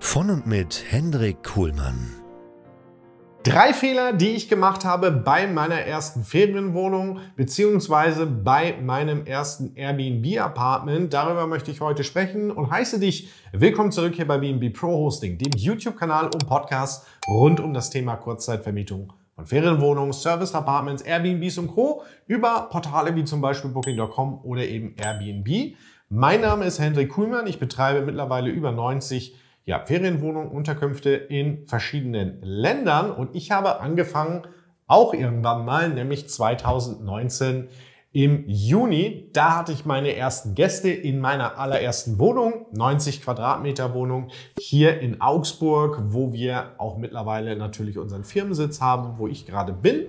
Von und mit Hendrik Kuhlmann. Drei Fehler, die ich gemacht habe bei meiner ersten Ferienwohnung beziehungsweise bei meinem ersten Airbnb-Apartment. Darüber möchte ich heute sprechen und heiße dich willkommen zurück hier bei BNB Pro Hosting, dem YouTube-Kanal und Podcast rund um das Thema Kurzzeitvermietung von Ferienwohnungen, Service-Apartments, Airbnbs und Co. über Portale wie zum Beispiel Booking.com oder eben Airbnb. Mein Name ist Hendrik Kuhlmann. Ich betreibe mittlerweile über 90 ja, Ferienwohnungen, Unterkünfte in verschiedenen Ländern. Und ich habe angefangen, auch irgendwann mal, nämlich 2019 im Juni. Da hatte ich meine ersten Gäste in meiner allerersten Wohnung, 90 Quadratmeter Wohnung hier in Augsburg, wo wir auch mittlerweile natürlich unseren Firmensitz haben, wo ich gerade bin.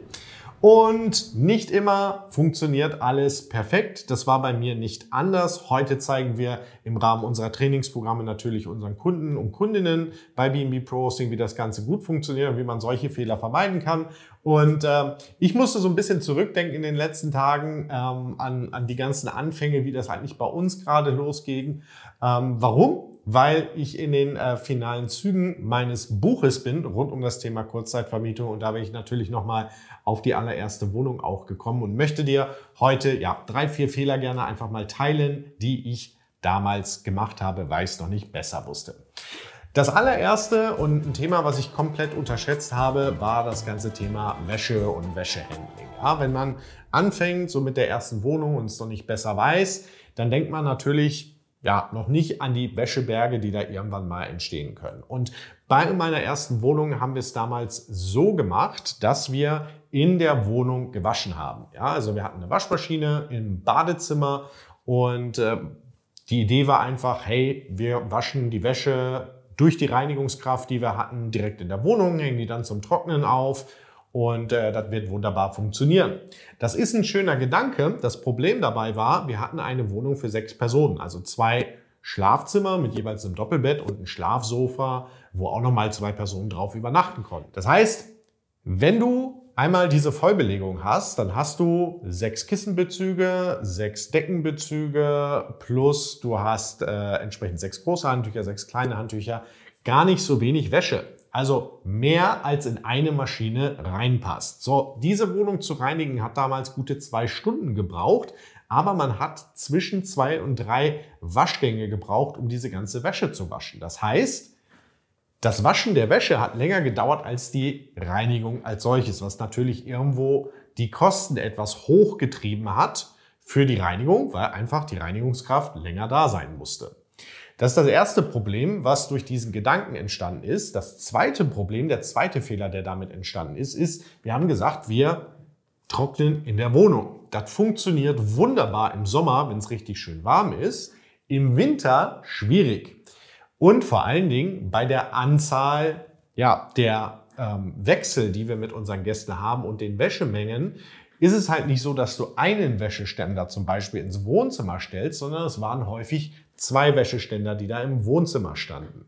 Und nicht immer funktioniert alles perfekt. Das war bei mir nicht anders. Heute zeigen wir im Rahmen unserer Trainingsprogramme natürlich unseren Kunden und Kundinnen bei BNB Pro Hosting, wie das Ganze gut funktioniert und wie man solche Fehler vermeiden kann. Und äh, ich musste so ein bisschen zurückdenken in den letzten Tagen ähm, an, an die ganzen Anfänge, wie das eigentlich bei uns gerade losging. Ähm, warum? Weil ich in den äh, finalen Zügen meines Buches bin rund um das Thema Kurzzeitvermietung und da bin ich natürlich nochmal auf die allererste Wohnung auch gekommen und möchte dir heute ja drei, vier Fehler gerne einfach mal teilen, die ich damals gemacht habe, weil ich es noch nicht besser wusste. Das allererste und ein Thema, was ich komplett unterschätzt habe, war das ganze Thema Wäsche und Wäschehandling. Ja, wenn man anfängt so mit der ersten Wohnung und es noch nicht besser weiß, dann denkt man natürlich, ja, noch nicht an die Wäscheberge, die da irgendwann mal entstehen können. Und bei meiner ersten Wohnung haben wir es damals so gemacht, dass wir in der Wohnung gewaschen haben. Ja, also wir hatten eine Waschmaschine im Badezimmer und äh, die Idee war einfach, hey, wir waschen die Wäsche durch die Reinigungskraft, die wir hatten, direkt in der Wohnung, hängen die dann zum Trocknen auf und äh, das wird wunderbar funktionieren. Das ist ein schöner Gedanke. Das Problem dabei war, wir hatten eine Wohnung für sechs Personen, also zwei Schlafzimmer mit jeweils einem Doppelbett und ein Schlafsofa, wo auch nochmal zwei Personen drauf übernachten konnten. Das heißt, wenn du einmal diese Vollbelegung hast, dann hast du sechs Kissenbezüge, sechs Deckenbezüge, plus du hast äh, entsprechend sechs große Handtücher, sechs kleine Handtücher, gar nicht so wenig Wäsche. Also mehr als in eine Maschine reinpasst. So, diese Wohnung zu reinigen hat damals gute zwei Stunden gebraucht, aber man hat zwischen zwei und drei Waschgänge gebraucht, um diese ganze Wäsche zu waschen. Das heißt, das Waschen der Wäsche hat länger gedauert als die Reinigung als solches, was natürlich irgendwo die Kosten etwas hochgetrieben hat für die Reinigung, weil einfach die Reinigungskraft länger da sein musste. Das ist das erste Problem, was durch diesen Gedanken entstanden ist. Das zweite Problem, der zweite Fehler, der damit entstanden ist, ist, wir haben gesagt, wir trocknen in der Wohnung. Das funktioniert wunderbar im Sommer, wenn es richtig schön warm ist. Im Winter schwierig. Und vor allen Dingen bei der Anzahl ja, der ähm, Wechsel, die wir mit unseren Gästen haben und den Wäschemengen, ist es halt nicht so, dass du einen Wäscheständer zum Beispiel ins Wohnzimmer stellst, sondern es waren häufig zwei Wäscheständer, die da im Wohnzimmer standen.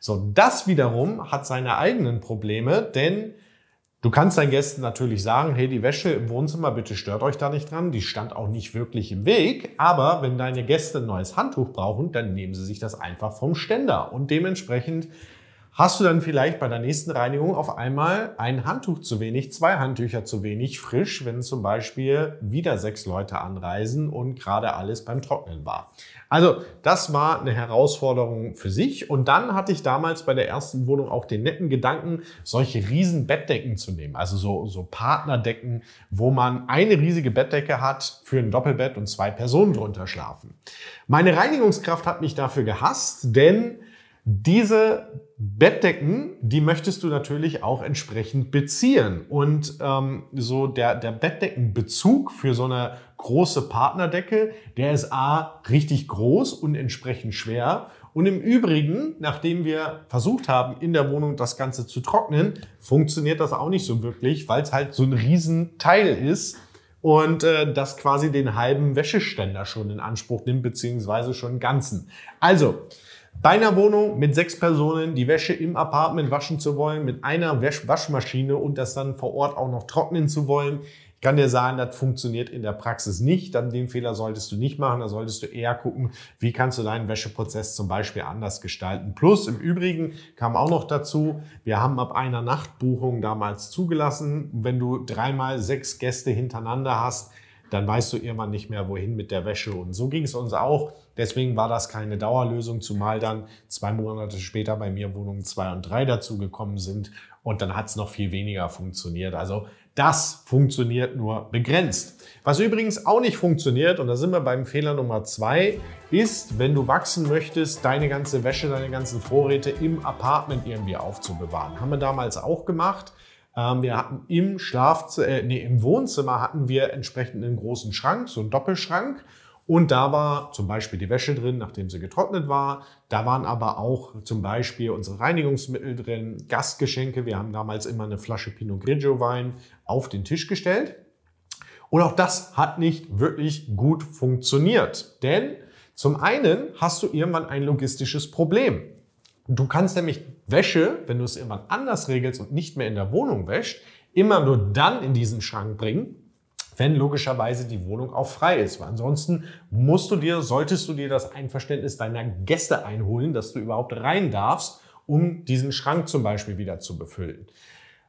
So, das wiederum hat seine eigenen Probleme, denn du kannst deinen Gästen natürlich sagen, hey, die Wäsche im Wohnzimmer, bitte stört euch da nicht dran, die stand auch nicht wirklich im Weg, aber wenn deine Gäste ein neues Handtuch brauchen, dann nehmen sie sich das einfach vom Ständer. Und dementsprechend hast du dann vielleicht bei der nächsten Reinigung auf einmal ein Handtuch zu wenig, zwei Handtücher zu wenig frisch, wenn zum Beispiel wieder sechs Leute anreisen und gerade alles beim Trocknen war. Also das war eine Herausforderung für sich. Und dann hatte ich damals bei der ersten Wohnung auch den netten Gedanken, solche riesen Bettdecken zu nehmen. Also so, so Partnerdecken, wo man eine riesige Bettdecke hat für ein Doppelbett und zwei Personen drunter schlafen. Meine Reinigungskraft hat mich dafür gehasst, denn diese Bettdecken, die möchtest du natürlich auch entsprechend beziehen. Und ähm, so der, der Bettdeckenbezug für so eine große Partnerdecke, der ist A, richtig groß und entsprechend schwer. Und im Übrigen, nachdem wir versucht haben, in der Wohnung das Ganze zu trocknen, funktioniert das auch nicht so wirklich, weil es halt so ein Riesenteil ist und äh, das quasi den halben Wäscheständer schon in Anspruch nimmt, beziehungsweise schon einen ganzen. Also, bei einer Wohnung mit sechs Personen die Wäsche im Apartment waschen zu wollen, mit einer Wasch Waschmaschine und das dann vor Ort auch noch trocknen zu wollen, ich kann dir sagen, das funktioniert in der Praxis nicht. Dann den Fehler solltest du nicht machen. Da solltest du eher gucken, wie kannst du deinen Wäscheprozess zum Beispiel anders gestalten. Plus im Übrigen kam auch noch dazu, wir haben ab einer Nachtbuchung damals zugelassen, wenn du dreimal sechs Gäste hintereinander hast, dann weißt du irgendwann nicht mehr, wohin mit der Wäsche. Und so ging es uns auch. Deswegen war das keine Dauerlösung, zumal dann zwei Monate später bei mir Wohnungen zwei und drei dazugekommen sind und dann hat es noch viel weniger funktioniert. Also das funktioniert nur begrenzt. Was übrigens auch nicht funktioniert, und da sind wir beim Fehler Nummer zwei, ist, wenn du wachsen möchtest, deine ganze Wäsche, deine ganzen Vorräte im Apartment irgendwie aufzubewahren. Haben wir damals auch gemacht. Ähm, wir hatten im Schlafzimmer, äh, nee, im Wohnzimmer hatten wir entsprechend einen großen Schrank, so einen Doppelschrank. Und da war zum Beispiel die Wäsche drin, nachdem sie getrocknet war. Da waren aber auch zum Beispiel unsere Reinigungsmittel drin, Gastgeschenke. Wir haben damals immer eine Flasche Pinot Grigio Wein auf den Tisch gestellt. Und auch das hat nicht wirklich gut funktioniert. Denn zum einen hast du irgendwann ein logistisches Problem. Du kannst nämlich Wäsche, wenn du es irgendwann anders regelst und nicht mehr in der Wohnung wäscht, immer nur dann in diesen Schrank bringen, wenn logischerweise die Wohnung auch frei ist. Weil ansonsten musst du dir, solltest du dir das Einverständnis deiner Gäste einholen, dass du überhaupt rein darfst, um diesen Schrank zum Beispiel wieder zu befüllen.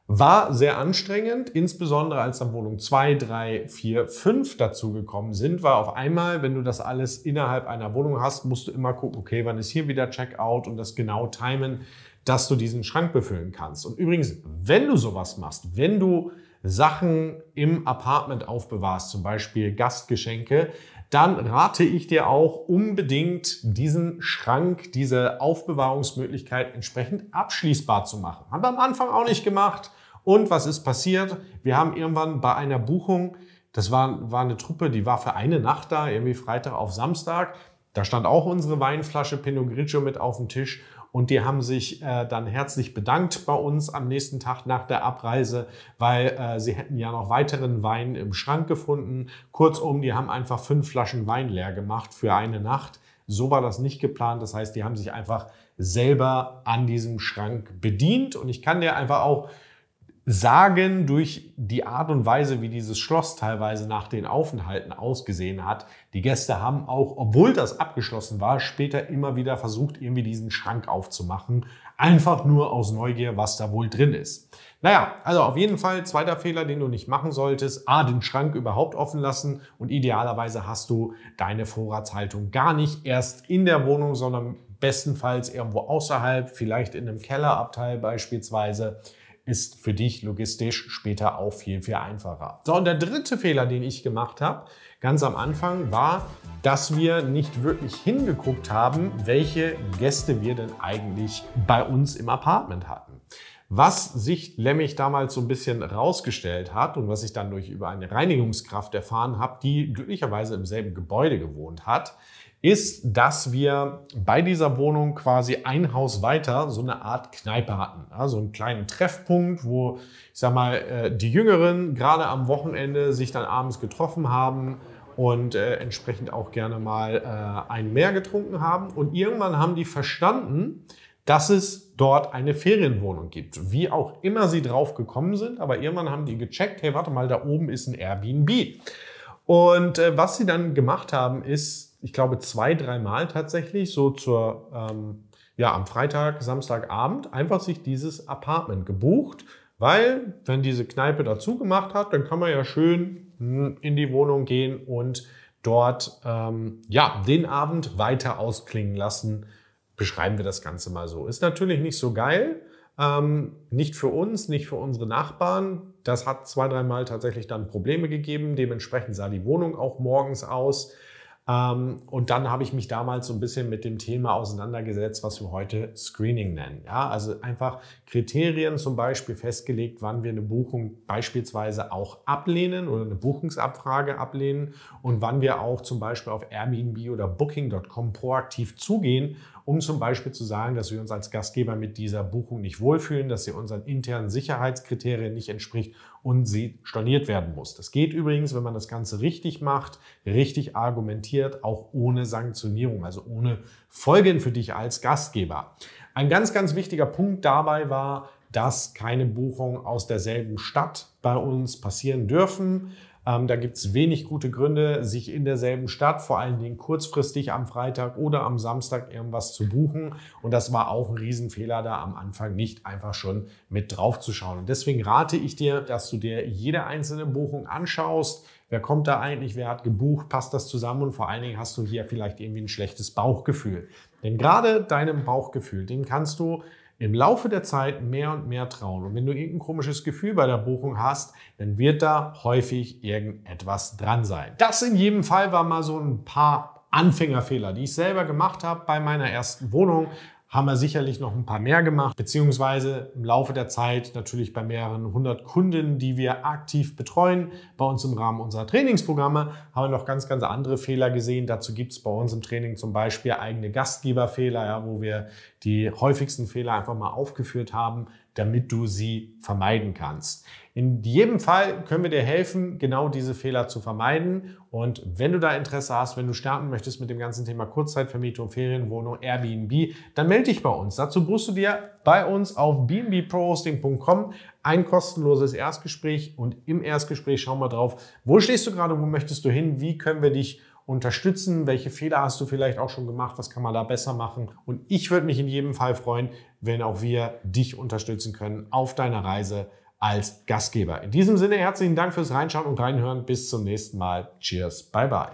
War sehr anstrengend, insbesondere als dann Wohnung 2, 3, 4, 5 dazugekommen sind, weil auf einmal, wenn du das alles innerhalb einer Wohnung hast, musst du immer gucken, okay, wann ist hier wieder Checkout und das genau timen, dass du diesen Schrank befüllen kannst. Und übrigens, wenn du sowas machst, wenn du Sachen im Apartment aufbewahrst, zum Beispiel Gastgeschenke, dann rate ich dir auch unbedingt, diesen Schrank, diese Aufbewahrungsmöglichkeit entsprechend abschließbar zu machen. Haben wir am Anfang auch nicht gemacht. Und was ist passiert? Wir haben irgendwann bei einer Buchung, das war, war eine Truppe, die war für eine Nacht da, irgendwie Freitag auf Samstag. Da stand auch unsere Weinflasche Pinot Grigio mit auf dem Tisch und die haben sich äh, dann herzlich bedankt bei uns am nächsten Tag nach der Abreise, weil äh, sie hätten ja noch weiteren Wein im Schrank gefunden. Kurzum, die haben einfach fünf Flaschen Wein leer gemacht für eine Nacht. So war das nicht geplant. Das heißt, die haben sich einfach selber an diesem Schrank bedient. Und ich kann dir einfach auch sagen, durch die Art und Weise, wie dieses Schloss teilweise nach den Aufenthalten ausgesehen hat, die Gäste haben auch, obwohl das abgeschlossen war, später immer wieder versucht, irgendwie diesen Schrank aufzumachen. Einfach nur aus Neugier, was da wohl drin ist. Naja, also auf jeden Fall zweiter Fehler, den du nicht machen solltest. A, den Schrank überhaupt offen lassen und idealerweise hast du deine Vorratshaltung gar nicht erst in der Wohnung, sondern bestenfalls irgendwo außerhalb, vielleicht in einem Kellerabteil beispielsweise ist für dich logistisch später auch viel, viel einfacher. So, und der dritte Fehler, den ich gemacht habe, ganz am Anfang, war, dass wir nicht wirklich hingeguckt haben, welche Gäste wir denn eigentlich bei uns im Apartment hatten. Was sich nämlich damals so ein bisschen rausgestellt hat und was ich dann durch über eine Reinigungskraft erfahren habe, die glücklicherweise im selben Gebäude gewohnt hat, ist, dass wir bei dieser Wohnung quasi ein Haus weiter so eine Art Kneipe hatten. Also einen kleinen Treffpunkt, wo, ich sag mal, äh, die Jüngeren gerade am Wochenende sich dann abends getroffen haben und äh, entsprechend auch gerne mal äh, ein Meer getrunken haben. Und irgendwann haben die verstanden, dass es dort eine Ferienwohnung gibt. Wie auch immer sie drauf gekommen sind, aber irgendwann haben die gecheckt, hey, warte mal, da oben ist ein Airbnb. Und was sie dann gemacht haben, ist ich glaube, zwei, dreimal tatsächlich, so zur, ähm, ja am Freitag, Samstagabend einfach sich dieses Apartment gebucht, weil wenn diese Kneipe dazu gemacht hat, dann kann man ja schön hm, in die Wohnung gehen und dort ähm, ja den Abend weiter ausklingen lassen. Beschreiben wir das Ganze mal so. Ist natürlich nicht so geil. Ähm, nicht für uns, nicht für unsere Nachbarn. Das hat zwei, dreimal tatsächlich dann Probleme gegeben. Dementsprechend sah die Wohnung auch morgens aus. Ähm, und dann habe ich mich damals so ein bisschen mit dem Thema auseinandergesetzt, was wir heute Screening nennen. Ja, also einfach Kriterien zum Beispiel festgelegt, wann wir eine Buchung beispielsweise auch ablehnen oder eine Buchungsabfrage ablehnen und wann wir auch zum Beispiel auf Airbnb oder Booking.com proaktiv zugehen um zum Beispiel zu sagen, dass wir uns als Gastgeber mit dieser Buchung nicht wohlfühlen, dass sie unseren internen Sicherheitskriterien nicht entspricht und sie storniert werden muss. Das geht übrigens, wenn man das Ganze richtig macht, richtig argumentiert, auch ohne Sanktionierung, also ohne Folgen für dich als Gastgeber. Ein ganz, ganz wichtiger Punkt dabei war, dass keine Buchungen aus derselben Stadt bei uns passieren dürfen. Ähm, da gibt es wenig gute Gründe, sich in derselben Stadt, vor allen Dingen kurzfristig am Freitag oder am Samstag irgendwas zu buchen. Und das war auch ein Riesenfehler, da am Anfang nicht einfach schon mit drauf zu schauen. Und deswegen rate ich dir, dass du dir jede einzelne Buchung anschaust. Wer kommt da eigentlich? Wer hat gebucht? Passt das zusammen? Und vor allen Dingen hast du hier vielleicht irgendwie ein schlechtes Bauchgefühl. Denn gerade deinem Bauchgefühl, dem kannst du im Laufe der Zeit mehr und mehr trauen. Und wenn du irgendein komisches Gefühl bei der Buchung hast, dann wird da häufig irgendetwas dran sein. Das in jedem Fall war mal so ein paar Anfängerfehler, die ich selber gemacht habe bei meiner ersten Wohnung haben wir sicherlich noch ein paar mehr gemacht, beziehungsweise im Laufe der Zeit natürlich bei mehreren hundert Kunden, die wir aktiv betreuen. Bei uns im Rahmen unserer Trainingsprogramme haben wir noch ganz, ganz andere Fehler gesehen. Dazu gibt es bei uns im Training zum Beispiel eigene Gastgeberfehler, ja, wo wir die häufigsten Fehler einfach mal aufgeführt haben, damit du sie vermeiden kannst. In jedem Fall können wir dir helfen, genau diese Fehler zu vermeiden. Und wenn du da Interesse hast, wenn du starten möchtest mit dem ganzen Thema Kurzzeitvermietung, Ferienwohnung, Airbnb, dann melde dich bei uns. Dazu buchst du dir bei uns auf bnbprohosting.com ein kostenloses Erstgespräch und im Erstgespräch schauen wir drauf, wo stehst du gerade, wo möchtest du hin, wie können wir dich unterstützen? Welche Fehler hast du vielleicht auch schon gemacht? Was kann man da besser machen? Und ich würde mich in jedem Fall freuen, wenn auch wir dich unterstützen können auf deiner Reise als Gastgeber. In diesem Sinne herzlichen Dank fürs Reinschauen und Reinhören. Bis zum nächsten Mal. Cheers. Bye bye.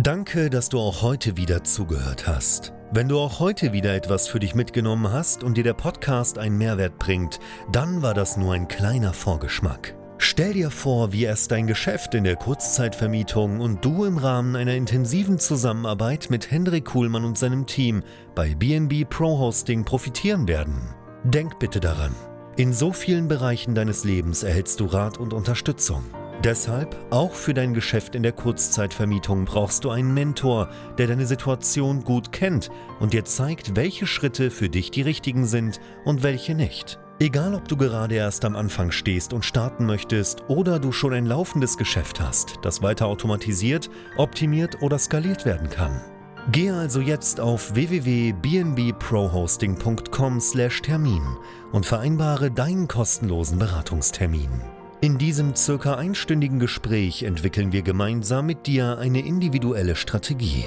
Danke, dass du auch heute wieder zugehört hast. Wenn du auch heute wieder etwas für dich mitgenommen hast und dir der Podcast einen Mehrwert bringt, dann war das nur ein kleiner Vorgeschmack. Stell dir vor, wie erst dein Geschäft in der Kurzzeitvermietung und du im Rahmen einer intensiven Zusammenarbeit mit Hendrik Kuhlmann und seinem Team bei BNB Pro Hosting profitieren werden. Denk bitte daran. In so vielen Bereichen deines Lebens erhältst du Rat und Unterstützung. Deshalb, auch für dein Geschäft in der Kurzzeitvermietung brauchst du einen Mentor, der deine Situation gut kennt und dir zeigt, welche Schritte für dich die richtigen sind und welche nicht. Egal, ob du gerade erst am Anfang stehst und starten möchtest oder du schon ein laufendes Geschäft hast, das weiter automatisiert, optimiert oder skaliert werden kann. Gehe also jetzt auf www.bnbprohosting.com/termin und vereinbare deinen kostenlosen Beratungstermin. In diesem circa einstündigen Gespräch entwickeln wir gemeinsam mit dir eine individuelle Strategie.